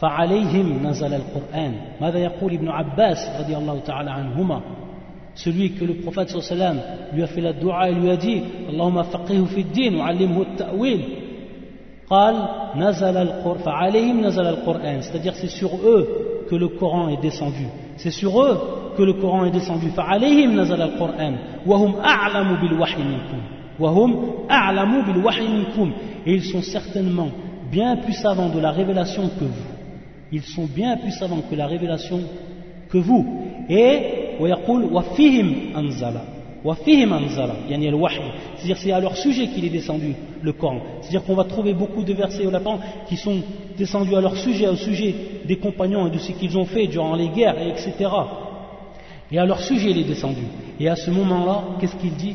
فعليهم نزل القرآن ماذا يقول ابن عباس رضي الله تعالى عنهما celui que le prophète sallam lui a fait la dua et lui a dit اللهم فقهه في الدين وعلمه التأويل قال نزل القرآن فعليهم نزل القرآن c'est-à-dire c'est sur eux que le Coran est descendu c'est sur eux que le Coran est descendu فعليهم نزل القرآن وهم أعلم بالوحي منكم وهم أعلم بالوحي منكم et ils sont certainement bien plus savants de la révélation que vous ils sont bien plus savants que la révélation que vous. Et c'est-à-dire c'est à leur sujet qu'il est descendu le Coran. C'est-à-dire qu'on va trouver beaucoup de versets au lapin qui sont descendus à leur sujet, au sujet des compagnons et de ce qu'ils ont fait durant les guerres, etc. Et à leur sujet il est descendu. Et à ce moment-là, qu'est-ce qu'il dit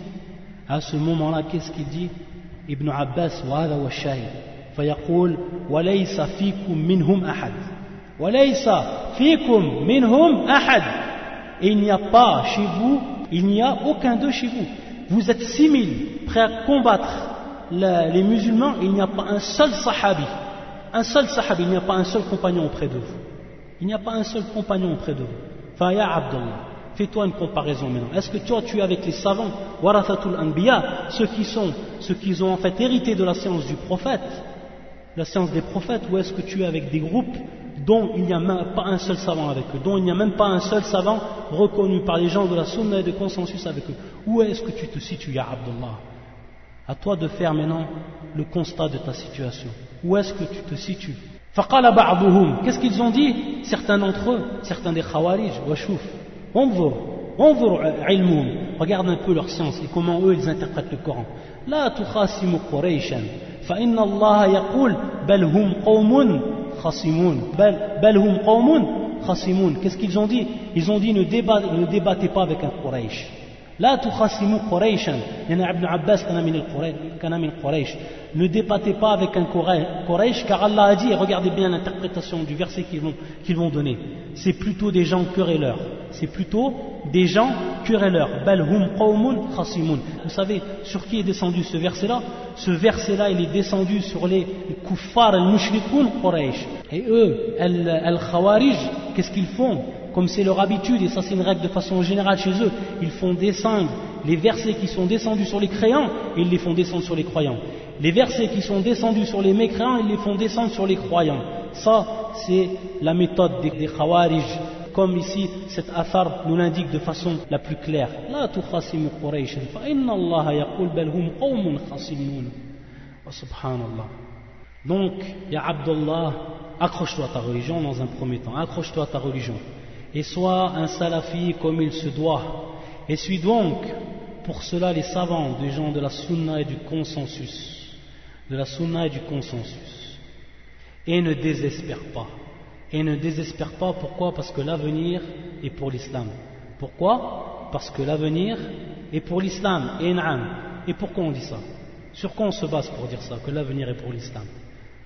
À ce moment-là, qu'est-ce qu'il dit Ibn Abbas, wa wa shahid. فيقول وليس فيكم منهم أحد et il n'y a pas chez vous, il n'y a aucun d'eux chez vous. Vous êtes 6000 prêts à combattre les musulmans, il n'y a pas un seul sahabi, un seul sahabi, il n'y a pas un seul compagnon auprès de vous. Il n'y a pas un seul compagnon auprès de vous. Faya Abdallah. Fais-toi une comparaison maintenant. Est-ce que toi, tu es avec les savants, Warathatul Anbiya, ceux qui sont, ceux qui ont en fait hérité de la science du prophète, la science des prophètes, ou est-ce que tu es avec des groupes dont il n'y a même pas un seul savant avec eux, dont il n'y a même pas un seul savant reconnu par les gens de la sunna et de consensus avec eux. Où est-ce que tu te situes, Ya Abdullah? À toi de faire maintenant le constat de ta situation. Où est-ce que tu te situes? Qu'est-ce qu'ils ont dit? Certains d'entre eux, certains des Khawarij, Washouf, Regarde un peu leur science et comment eux ils interprètent le Coran. La tukhasimu Quraishan, fa inna Allah yaqul, bal hum خصمون بل, بل هم قوم خصمون qu'est-ce qu'ils ont dit ils ont dit ne, débat, ne débattez pas avec un Quraysh لا تخاصموا قريشا يعني ابن عباس كان من كان من قريش ne débattez pas avec un Quraysh car Allah a dit et regardez bien l'interprétation du verset qu'ils vont, qu'ils vont donner c'est plutôt des gens querelleurs c'est plutôt des gens querelleurs vous savez sur qui est descendu ce verset là ce verset là il est descendu sur les kuffar al-mushrikun Quraysh et eux al-khawarij qu'est-ce qu'ils font Comme c'est leur habitude, et ça c'est une règle de façon générale chez eux, ils font descendre les versets qui sont descendus sur les créants, et ils les font descendre sur les croyants. Les versets qui sont descendus sur les mécréants, ils les font descendre sur les croyants. Ça, c'est la méthode des, des khawarij, comme ici cet afar nous l'indique de façon la plus claire. La subhanallah. Donc, ya Abdullah, accroche-toi à ta religion dans un premier temps, accroche-toi à ta religion et sois un salafi comme il se doit. Et suis donc pour cela les savants des gens de la sunna et du consensus. De la sunna et du consensus. Et ne désespère pas. Et ne désespère pas, pourquoi Parce que l'avenir est pour l'islam. Pourquoi Parce que l'avenir est pour l'islam. Et Et pourquoi on dit ça Sur quoi on se base pour dire ça, que l'avenir est pour l'islam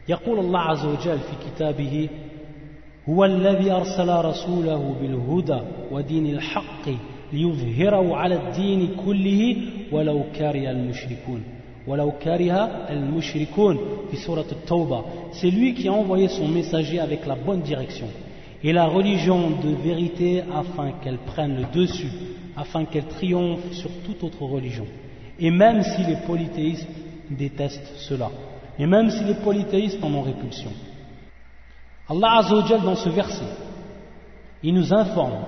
يقول الله عز وجل في كتابه هو الذي أرسل رسوله بالهدى ودين الحق ليظهره على الدين كله ولو كره المشركون ولو كره المشركون في سورة التوبة c'est lui qui a envoyé son messager avec la bonne direction et la religion de vérité afin qu'elle prenne le dessus afin qu'elle triomphe sur toute autre religion et même si les polythéistes détestent cela et même si les polythéistes en ont répulsion Allah Azzawajal dans ce verset, il nous informe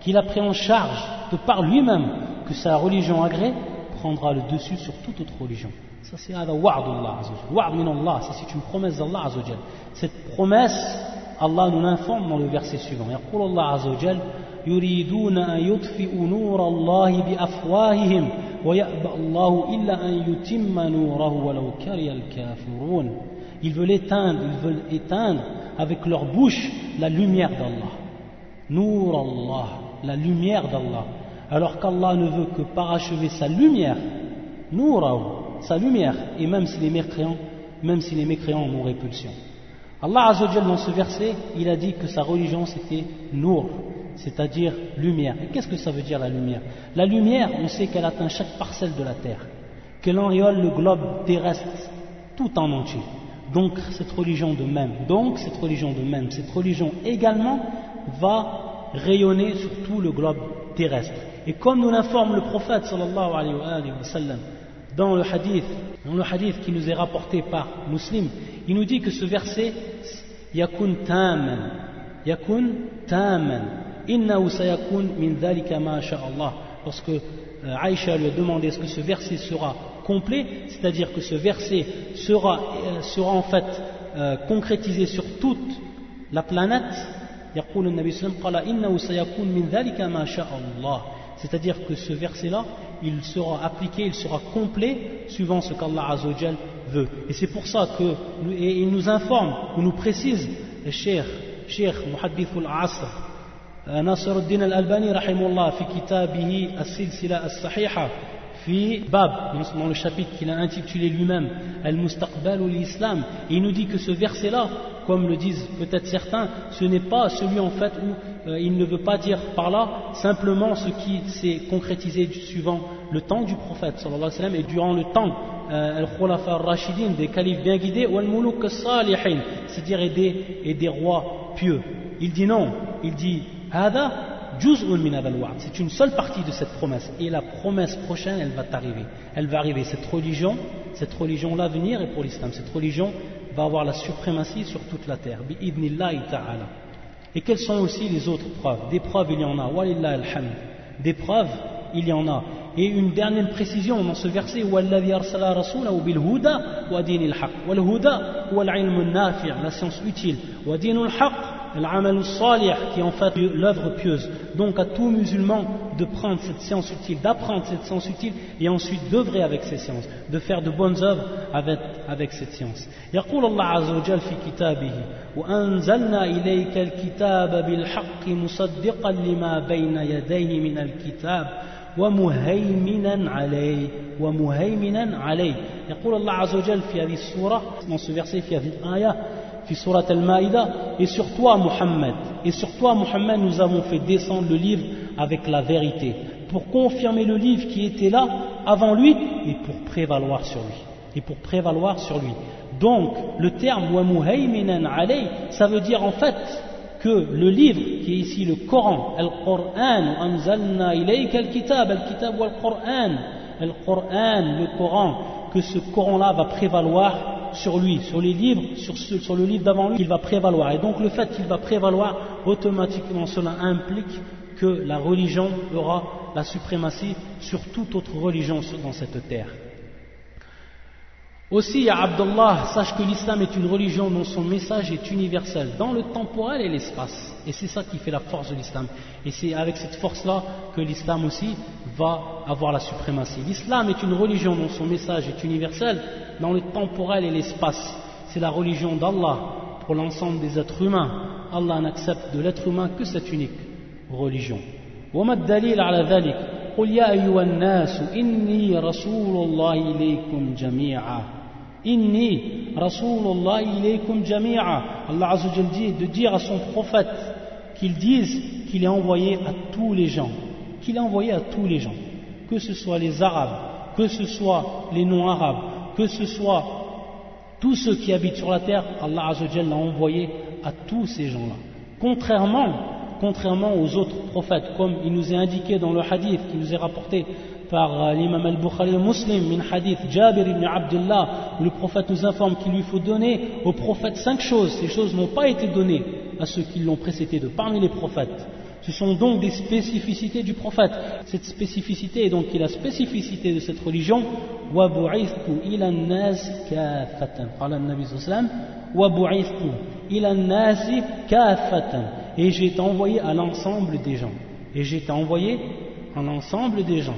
qu'il a pris en charge de par lui-même que sa religion agrée prendra le dessus sur toute autre religion. Ça c'est Allah Wa'd min Allah, c'est une promesse d'Allah Azzawajal. Cette promesse, Allah nous l'informe dans le verset suivant. يقول الله عز وجل يريدون أن يطفئوا نور الله بأفواههم ويأبى الله إلا أن يتم نوره ولو كره الكافرون Ils veulent éteindre, ils veulent éteindre avec leur bouche la lumière d'Allah. Nour Allah, la lumière d'Allah. Alors qu'Allah ne veut que parachever sa lumière, Nour sa lumière, et même si les mécréants, même si les mécréants ont répulsion. Allah Azzawajal dans ce verset, il a dit que sa religion c'était Nour, c'est-à-dire lumière. Et qu'est-ce que ça veut dire la lumière? La lumière, on sait qu'elle atteint chaque parcelle de la terre, qu'elle enriole le globe terrestre tout en entier. Donc cette religion de même, donc cette religion de même, cette religion également va rayonner sur tout le globe terrestre. Et comme nous l'informe le prophète dans le hadith, dans le hadith qui nous est rapporté par Muslim, il nous dit que ce verset yakun taman, yakun taman, innahu sayakun min dhalika ma Allah. Lorsque euh, Aïcha lui a demandé est-ce que ce verset sera complet, c'est-à-dire que ce verset sera, euh, sera en fait euh, concrétisé sur toute la planète, c'est-à-dire que ce verset-là, il sera appliqué, il sera complet suivant ce qu'Allah Azzawajal veut. Et c'est pour ça que, et il nous informe, ou nous précise, le Cheikh, Cheikh Muhaddith al-Asr, ناصر الدين الألباني رحمه الله في كتابه السلسلة الصحيحة في Bab, dans le chapitre qu'il a intitulé lui-même Al-Mustaqbal ou l'Islam, il nous dit que ce verset-là, comme le disent peut-être certains, ce n'est pas celui en fait où euh, il ne veut pas dire par là simplement ce qui s'est concrétisé suivant le temps du prophète et durant le temps euh, al-Khulafa al-Rashidin, des califes bien guidés, ou al-Muluk al-Salihin, c'est-à-dire et et des rois pieux. Il dit non, il dit c'est une seule partie de cette promesse. Et la promesse prochaine, elle va t'arriver. Elle va arriver. Cette religion, cette religion l'avenir est pour l'islam. Cette religion va avoir la suprématie sur toute la terre. Et quelles sont aussi les autres preuves? Des preuves, il y en a. Des preuves, il y en a. Et une dernière précision dans ce verset la science utile l'amal salih qui est en fait l'œuvre pieuse. Donc à tout musulman de prendre cette science utile, d'apprendre cette science utile et ensuite d'œuvrer avec ces sciences, de faire de bonnes œuvres avec, avec cette science. يقول الله عز وجل في كتابه وأنزلنا إليك الكتاب بالحق مصدقا لما بين يديه من الكتاب ومهيمنا عليه ومهيمنا عليه يقول الله عز وجل في هذه السورة dans ce verset في هذه الآية surat al-Maïda, et sur toi Muhammad, et sur toi Muhammad nous avons fait descendre le livre avec la vérité, pour confirmer le livre qui était là avant lui et pour prévaloir sur lui. Et pour prévaloir sur lui. Donc, le terme wa alay, ça veut dire en fait que le livre qui est ici le Coran, Al-Qur'an, anzalna ilayka al-kitab, al-kitab wal-Qur'an, Al-Qur'an, le Coran, que ce Coran-là va prévaloir sur lui, sur les livres, sur, le livre d'avant lui, qu'il va prévaloir. Et donc le fait qu'il va prévaloir, automatiquement cela implique que la religion aura la suprématie sur toute autre religion dans cette terre. Aussi, à Abdullah, sache que l'islam est une religion dont son message est universel, dans le temporel et l'espace. Et c'est ça qui fait la force de l'islam. Et c'est avec cette force-là que l'islam aussi va avoir la suprématie. L'islam est une religion dont son message est universel, dans le temporel et l'espace. C'est la religion d'Allah pour l'ensemble des êtres humains. Allah n'accepte de l'être humain que cette unique religion. Inni Rasulullah ilaykum jami'a. Allah Azzawajal dit de dire à son prophète qu'il dise qu'il est envoyé à tous les gens. Qu'il est envoyé à tous les gens. Que ce soit les Arabes, que ce soit les non-Arabes, que ce soit tous ceux qui habitent sur la terre, Allah Azzawajal l'a envoyé à tous ces gens-là. Contrairement, contrairement aux autres prophètes, comme il nous est indiqué dans le hadith qui nous est rapporté par euh, l'imam al-Bukhari muslim min hadith Jabir ibn Abdullah où le prophète nous informe qu'il lui faut donner au prophète cinq choses. Ces choses n'ont pas été données à ceux qui l'ont précédé de parmi les prophètes. Ce sont donc des spécificités du prophète. Cette spécificité est donc la spécificité de cette religion. Et j'ai été envoyé à l'ensemble des gens. Et j'ai été envoyé à l'ensemble des gens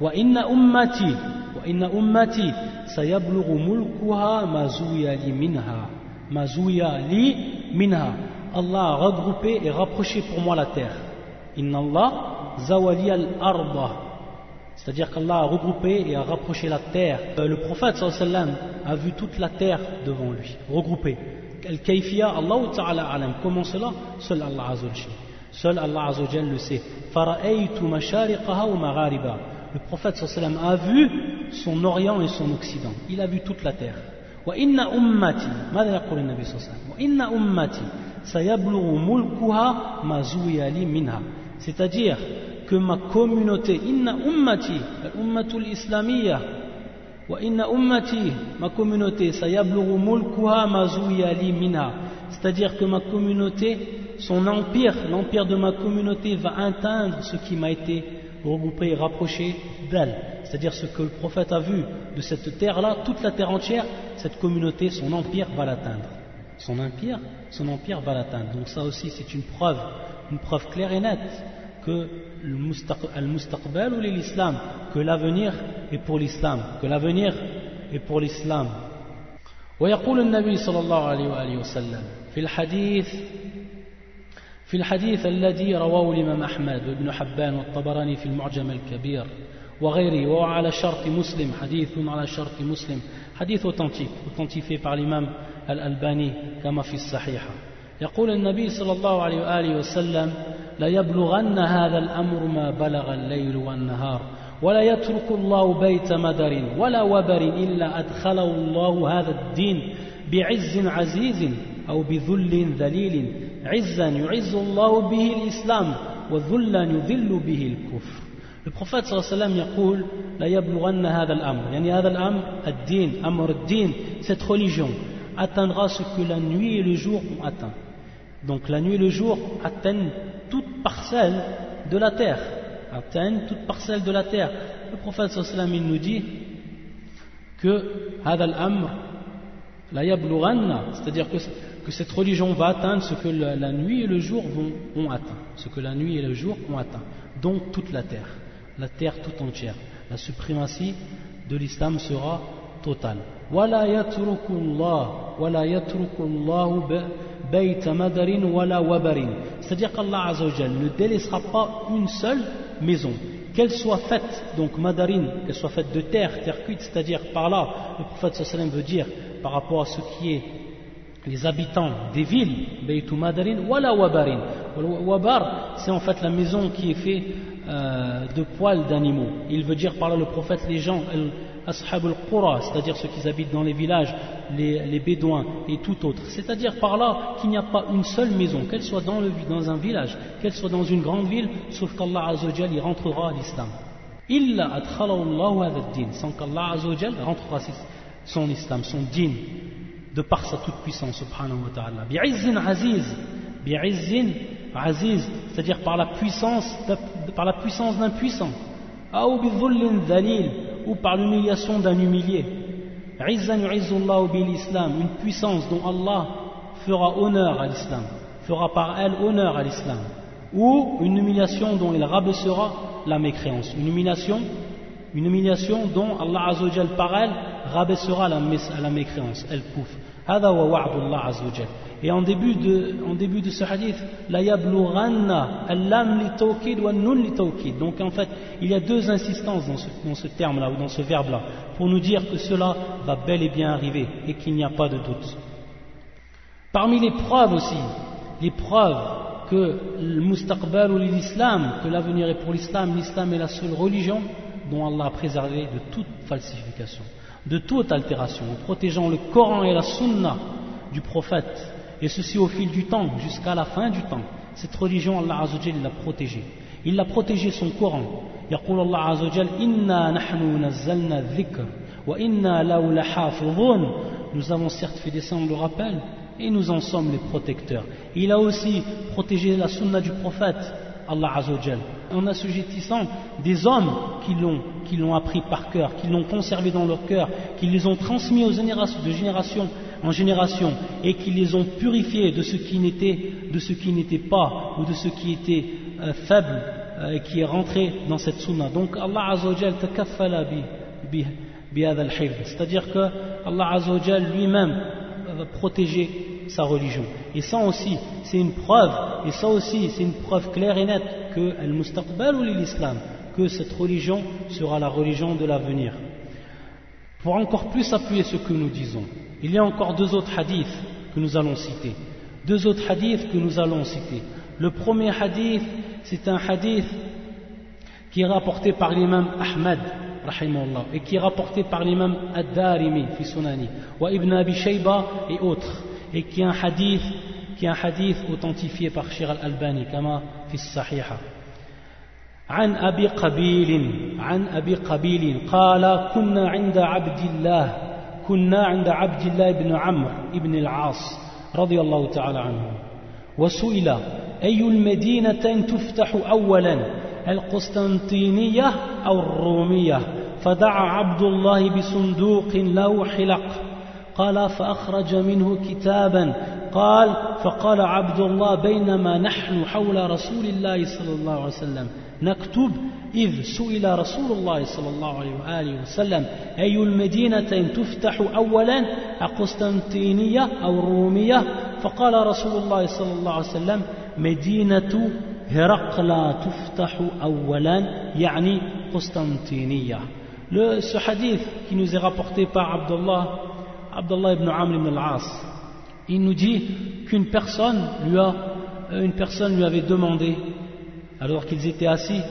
وإن أمتي وإن أمتي سيبلغ ملكها ما زوي لي منها ما زوي لي منها Allah a regroupé et rapproché pour moi la terre. Inna Allah zawali al-arba. C'est-à-dire qu'Allah a regroupé et a rapproché la terre. Euh, le prophète sallam a vu toute la terre devant lui, regroupée. Al-Kayfiya, Allah ta'ala alam. Comment cela Seul Allah azawajal. Seul Allah azawajal le sait. Fara'aytu mashariqaha wa maghariba. Le prophète sallam a vu son orient et son occident. Il a vu toute la terre. Wa inna ummati. ماذا يقول النبي صلى الله عليه وسلم وإن أمتي c'est-à-dire que ma communauté inna ummati ummatul islamiyya wa inna ummati ma communauté sayablughu mulkuha ma li minha c'est-à-dire que ma communauté son empire l'empire de ma communauté va atteindre ce qui m'a été regroupé et rapproché d'elle c'est-à-dire ce que le prophète a vu de cette terre-là, toute la terre entière, cette communauté, son empire va l'atteindre son empire, son empire va l'atteindre. Donc ça aussi c'est une preuve, une preuve claire et nette que al-mustaqbal ou l'islam, que l'avenir est pour l'islam, que l'avenir est pour l'islam. ويقول النبي صلى الله عليه وآله وسلم في الحديث في الحديث الذي رواه الإمام أحمد وابن حبان والطبراني في المعجم الكبير وغيره وهو على شرط مسلم حديث على شرط مسلم حديث authentique authentifié par l'imam الألباني كما في الصحيحة يقول النبي صلى الله عليه وآله وسلم لا يبلغن هذا الأمر ما بلغ الليل والنهار ولا يترك الله بيت مدر ولا وبر إلا أدخله الله هذا الدين بعز عزيز أو بذل ذليل عزا يعز الله به الإسلام وذلا يذل به الكفر Le prophète صلى الله عليه وسلم يقول لا يبلغن هذا الأمر يعني هذا الأمر الدين أمر الدين cette religion atteindra ce que la nuit et le jour ont atteint. Donc la nuit et le jour atteignent toute parcelle de la terre. Atteignent toute parcelle de la terre. Le prophète sallam il nous dit que hadal amr la c'est-à-dire que, que, cette religion va atteindre ce que la, nuit et le jour vont, ont atteint. Ce que la nuit et le jour ont atteint. Donc toute la terre. La terre tout entière. La suprématie de l'islam sera totale. ولا يترك الله ولا يترك الله بيت مدر ولا وبر c'est-à-dire qu'Allah Azzawajal ne délaissera pas une seule maison qu'elle soit faite donc madarin qu'elle soit faite de terre terre cuite c'est-à-dire par là le prophète sallam veut dire par rapport à ce qui est les habitants des villes Beitu Madarin wala wabarin wabar c'est en fait la maison qui est faite euh, de poils d'animaux il veut dire par là le prophète les gens ashab al-qura, c'est-à-dire ceux qui habitent dans les villages, les, bédouins et tout autre. C'est-à-dire par là qu'il n'y a pas une seule maison, qu'elle soit dans, un village, qu'elle soit dans une grande ville, sauf qu'Allah Azzawajal y rentrera à l'islam. Illa adkhalallahu sans qu'Allah Azzawajal rentrera son islam, son din, de par sa toute puissance, subhanahu wa ta'ala. Bi'izzin aziz, bi'izzin aziz, c'est-à-dire par la puissance, par la puissance d'un puissant. Aou bidhullin ou par l'humiliation d'un humilié. l'islam, une puissance dont Allah fera honneur à l'islam, fera par elle honneur à l'islam, ou une humiliation dont il rabaissera la mécréance, une humiliation, une humiliation dont Allah Azzawajal par elle rabaissera la, la mécréance, elle pouffe. Et en début, de, en début de ce hadith, la yablughanna, al-lam li tawkid wa nun li tawkid. Donc en fait, il y a deux insistances dans ce, dans ce terme-là ou dans ce verbe-là pour nous dire que cela va bel et bien arriver et qu'il n'y a pas de doute. Parmi les preuves aussi, les preuves que le mustaqbal ou l'islam, que l'avenir est pour l'islam, l'islam est la seule religion dont Allah a préservé de toute falsification de toute altération, en protégeant le Coran et la Sunna du prophète et ceci au fil du temps, jusqu'à la fin du temps. Cette religion, Allah Azzawajal, il l'a protégée. Il a protégé son Coran. يقول الله عز وجل إنا نحن نزلنا الذكر وإنا له لحافظون Nous avons certes fait descendre le rappel et nous en sommes les protecteurs. Il a aussi protégé la sunna du prophète, Allah Azzawajal, en assujettissant des hommes qui l'ont, qui l'ont appris par cœur, qui l'ont conservé dans leur cœur, qui les ont transmis aux générations, de génération en génération et qui les ont purifiés de ce qui n'était, de ce qui n'était pas ou de ce qui était euh, faible euh, qui est rentré dans cette sunna. Donc Allah Azzawajal takaffala bi, bi, c'est-à-dire que Allah Azzawajal lui-même va protéger sa religion. Et ça aussi, c'est une preuve, et ça aussi, c'est une preuve claire et nette que al-mustaqbal ou l'islam, que cette religion sera la religion de l'avenir. Pour encore plus appuyer ce que nous disons, il y a encore deux autres hadiths que nous allons citer. Deux autres hadiths que nous allons citer. Le premier hadith, c'est un hadith qui est rapporté par l'imam Ahmad et qui est rapporté par l'imam Ad-Darimi wa Ibn Abi Shayba et autres, et qui est un hadith, qui est un hadith authentifié par Shir al-Albani, kama fi Sahiha. عن أبي قبيل عن أبي قبيل قال كنا عند عبد الله كنا عند عبد الله بن عمرو بن العاص رضي الله تعالى عنه وسئل أي المدينتين تفتح أولا القسطنطينية أو الرومية فدعا عبد الله بصندوق له حلق قال فأخرج منه كتابا. قال فقال عبد الله بينما نحن حول رسول الله صلى الله عليه وسلم. نكتب إذ سئل رسول الله صلى الله عليه وآله وسلم. أي المدينتين تفتح أولا أقسطنطينية أو الرومية فقال رسول الله صلى الله عليه وسلم مدينة هرقل تفتح أولا يعني قسطنطينية. Le, ce hadith qui nous est rapporté par Abdullah, Abdullah ibn Amr al-As, il nous dit qu'une personne lui a, une personne lui avait demandé alors qu'ils étaient assis,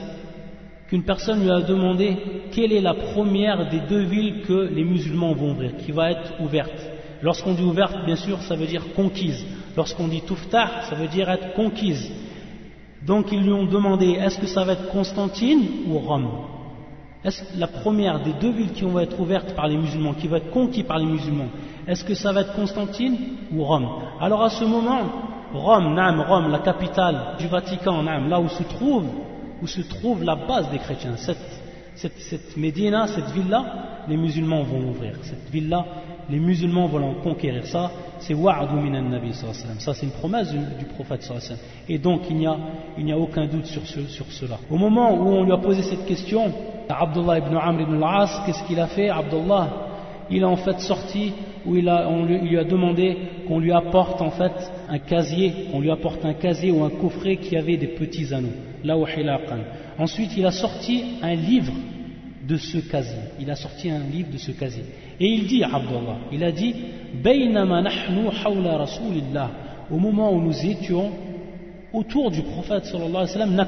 qu'une personne lui a demandé quelle est la première des deux villes que les musulmans vont ouvrir, qui va être ouverte. Lorsqu'on dit ouverte, bien sûr, ça veut dire conquise. Lorsqu'on dit tuftah, ça veut dire être conquise. Donc ils lui ont demandé est-ce que ça va être Constantine ou Rome? Est-ce la première des deux villes qui vont être ouvertes par les musulmans, qui va être conquise par les musulmans, est-ce que ça va être Constantine ou Rome? Alors à ce moment, Rome, Nam, Rome, la capitale du Vatican, Nam, là où se trouve, où se trouve la base des chrétiens, cette, Médina, cette ville-là, les musulmans vont ouvrir. Cette ville-là, les musulmans vont conquérir. Ça, c'est wa'adu minan nabi Ça, c'est une promesse du, prophète Et donc, il n'y a, aucun doute sur cela. Au moment où on lui a posé cette question, Abdullah ibn Amr ibn al-As, qu'est-ce qu'il a fait Abdullah, il a en fait sorti, où il, a, on lui, a demandé qu'on lui apporte en fait un casier, on lui apporte un casier ou un coffret qui avait des petits anneaux. Là Ensuite, il a sorti un livre de ce casier. Il a sorti un livre de ce casier. Et il dit, Abdullah, il a dit, au moment où nous étions autour du prophète sallallahu alayhi wa sallam.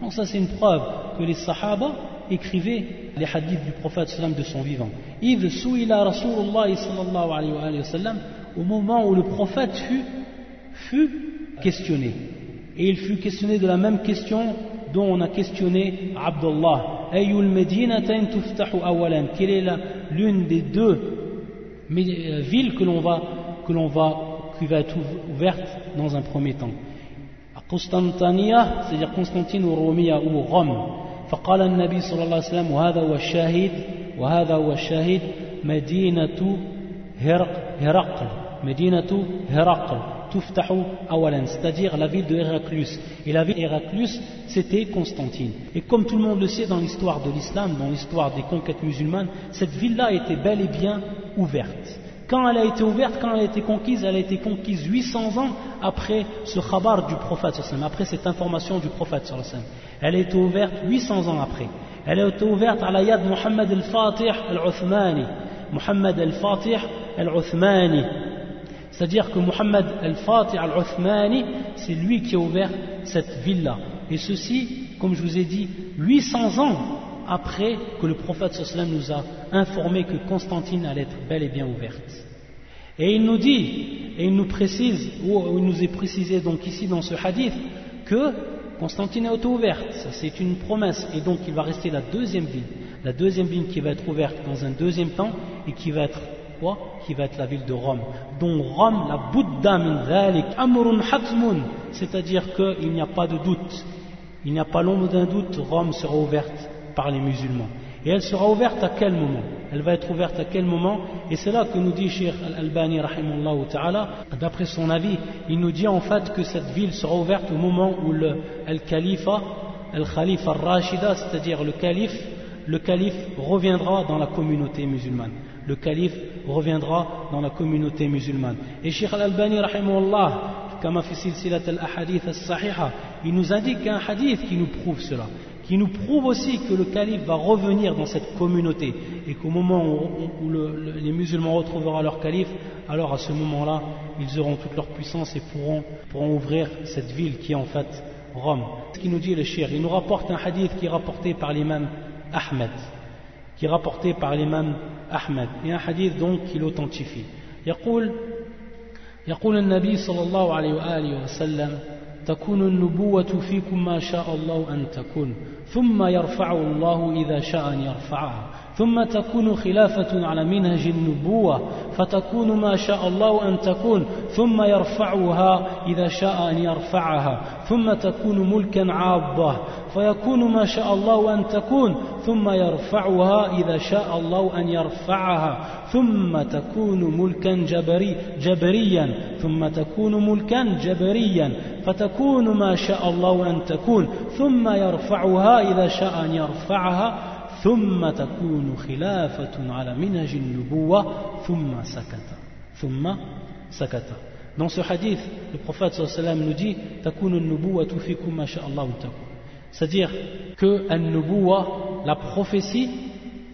Donc ça c'est une preuve que les sahaba écrivait les hadiths du prophète sallam de son vivant. Id souila Rasulullah sallallahu alayhi wa sallam au moment où le prophète fut, questionné. Et il fut questionné de la même question dont on a questionné Abdullah. Quelle est l'une des deux euh, villes que l'on va, que l'on va, qui va être ouverte dans un premier temps? Constantania, c'est-à-dire Constantine ou Romia ou Rome. فقال النبي صلى الله عليه وسلم وهذا هو الشاهد وهذا هو الشاهد مدينة هرقل مدينة هرقل c'est-à-dire la ville de Héraclus. Et la ville d'Héraclus, c'était Constantine. Et comme tout le monde le sait dans l'histoire de l'islam, dans l'histoire des conquêtes musulmanes, cette ville-là était bel et bien ouverte. Quand elle a été ouverte, quand elle a été conquise, elle a été conquise 800 ans après ce khabar du prophète, après cette information du prophète. Elle a été ouverte 800 ans après. Elle a été ouverte à la yad Muhammad al-Fatih al-Uthmani. Muhammad al-Fatih al-Uthmani c'est-à-dire que Muhammad al-Fatih al-Uthmani, c'est lui qui a ouvert cette ville-là. Et ceci, comme je vous ai dit, 800 ans après que le prophète nous a informé que Constantine allait être bel et bien ouverte. Et il nous dit, et il nous précise, ou il nous est précisé donc ici dans ce hadith, que Constantine est auto-ouverte, ça c'est une promesse, et donc il va rester la deuxième ville, la deuxième ville qui va être ouverte dans un deuxième temps et qui va être quoi? Qui va être la ville de Rome. Dont Rome, la Bouddha min dhalik, amrun hatmun, c'est-à-dire qu'il n'y a pas de doute. Il n'y a pas l'ombre d'un doute, Rome sera ouverte par les musulmans. Et elle sera ouverte à quel moment? Elle va être ouverte à quel moment? Et c'est là que nous dit Sheikh Al-Albani, ta'ala, d'après son avis, il nous dit en fait que cette ville sera ouverte au moment où le Al-Khalifa, Al-Khalifa Al-Rashida, c'est-à-dire le calife, le calife reviendra dans la communauté musulmane. Le calife reviendra dans la communauté musulmane. Et Sheikh Al-Albani, il nous indique un hadith qui nous prouve cela qui nous prouve aussi que le calife va revenir dans cette communauté et qu'au moment où, les musulmans retrouveront leur calife, alors à ce moment-là, ils auront toute leur puissance et pourront, pourront ouvrir cette ville qui est en fait Rome. Ce qui nous dit le shir, il nous rapporte un hadith qui est rapporté par l'imam Ahmed, qui est rapporté par l'imam Ahmed, et un hadith donc qui l'authentifie. يقول يقول النبي صلى الله عليه وآله وسلم تكون النبوة فيكم ما شاء الله أن تكون ثم يرفع الله إذا شاء أن يرفعها. ثم تكون خلافة على منهج النبوة فتكون ما شاء الله أن تكون ثم يرفعها إذا شاء أن يرفعها ثم تكون ملكا عاضة فيكون ما شاء الله أن تكون ثم يرفعها إذا شاء الله أن يرفعها ثم تكون ملكا جبري جبريا ثم تكون ملكا جبريا فتكون ما شاء الله أن تكون ثم يرفعها إذا شاء أن يرفعها ثم تكون خلافة على منهج النبوة ثم سكت ثم سكت Dans ce hadith, le prophète sallam nous dit تكون النبوة فيكم ما شاء الله تكون C'est-à-dire que la prophétie,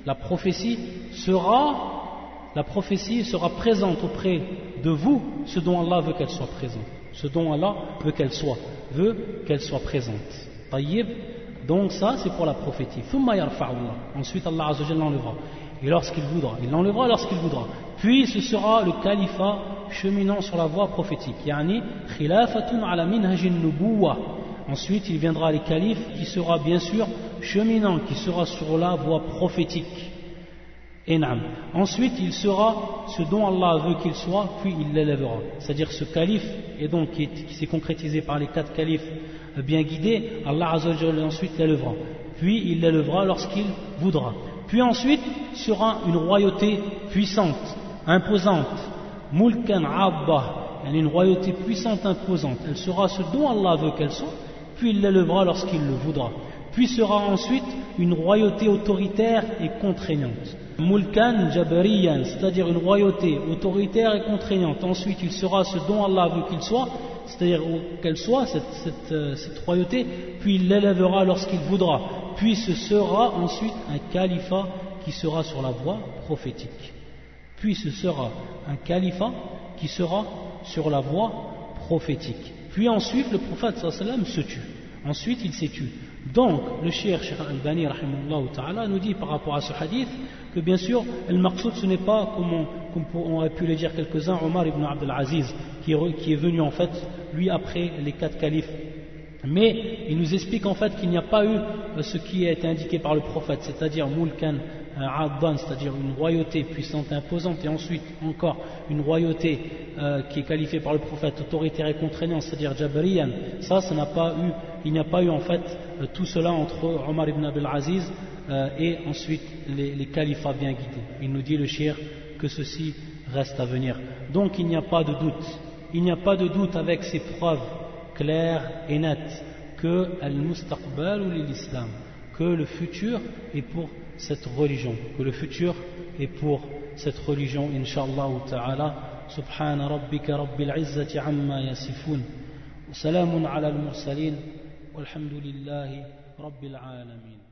la prophétie sera, la prophétie sera présente auprès de vous, ce dont Allah veut qu'elle soit présente, ce dont Allah veut qu'elle soit, veut qu'elle soit présente. Donc ça c'est pour la prophétie. Ensuite Allah l'enlèvera. Et lorsqu'il voudra, il l'enlèvera lorsqu'il voudra. Puis ce sera le califat cheminant sur la voie prophétique. Ensuite, il viendra les califes qui sera bien sûr cheminant, qui sera sur la voie prophétique. Ensuite, il sera ce dont Allah veut qu'il soit, puis il l'élèvera. C'est-à-dire ce calife, et donc qui, s'est concrétisé par les quatre califes bien guidés, Allah ensuite l'élèvera. Puis il l'élèvera lorsqu'il voudra. Puis ensuite sera une royauté puissante, imposante, mulkan abba, une royauté puissante, imposante. Elle sera ce dont Allah veut qu'elle soit, puis il l'élèvera lorsqu'il le voudra. Puis sera ensuite une royauté autoritaire et contraignante. Mulkan Jabariyan, c'est-à-dire une royauté autoritaire et contraignante. Ensuite, il sera ce dont Allah veut qu'il soit, c'est-à-dire qu'elle soit, cette, euh, cette, royauté, puis il l'élèvera lorsqu'il voudra. Puis ce sera ensuite un califat qui sera sur la voie prophétique. Puis ce sera un califat qui sera sur la voie prophétique. Puis ensuite, le prophète sallam se tue. Ensuite, il s'est tué. Donc, le Cheikh Cheikh Al-Bani nous dit par rapport à ce hadith que bien sûr, le maqsoud ce n'est pas, comme on, aurait pu le dire quelques-uns, Omar ibn Abdel Aziz, qui est, venu en fait, lui après les quatre califes. Mais il nous explique en fait qu'il n'y a pas eu ce qui a été indiqué par le prophète, c'est-à-dire Mulkan Adban, c'est-à-dire une royauté puissante et imposante, et ensuite encore une royauté euh, qui est qualifiée par le prophète autoritaire et contraignante, c'est-à-dire Jabariyan, ça, ça n'a pas eu, il n'y a pas eu en fait euh, tout cela entre Omar ibn Abdel Aziz euh, et ensuite les, les, califats bien guidés. Il nous dit le shir que ceci reste à venir. Donc il n'y a pas de doute, il n'y a pas de doute avec ces preuves claires et nettes que al-mustaqbal ou l'islam, que le futur est pour cette religion, que le futur est pour cette religion, inshallah ta'ala. سبحان ربك رب العزة عما يصفون وسلام على المرسلين والحمد لله رب العالمين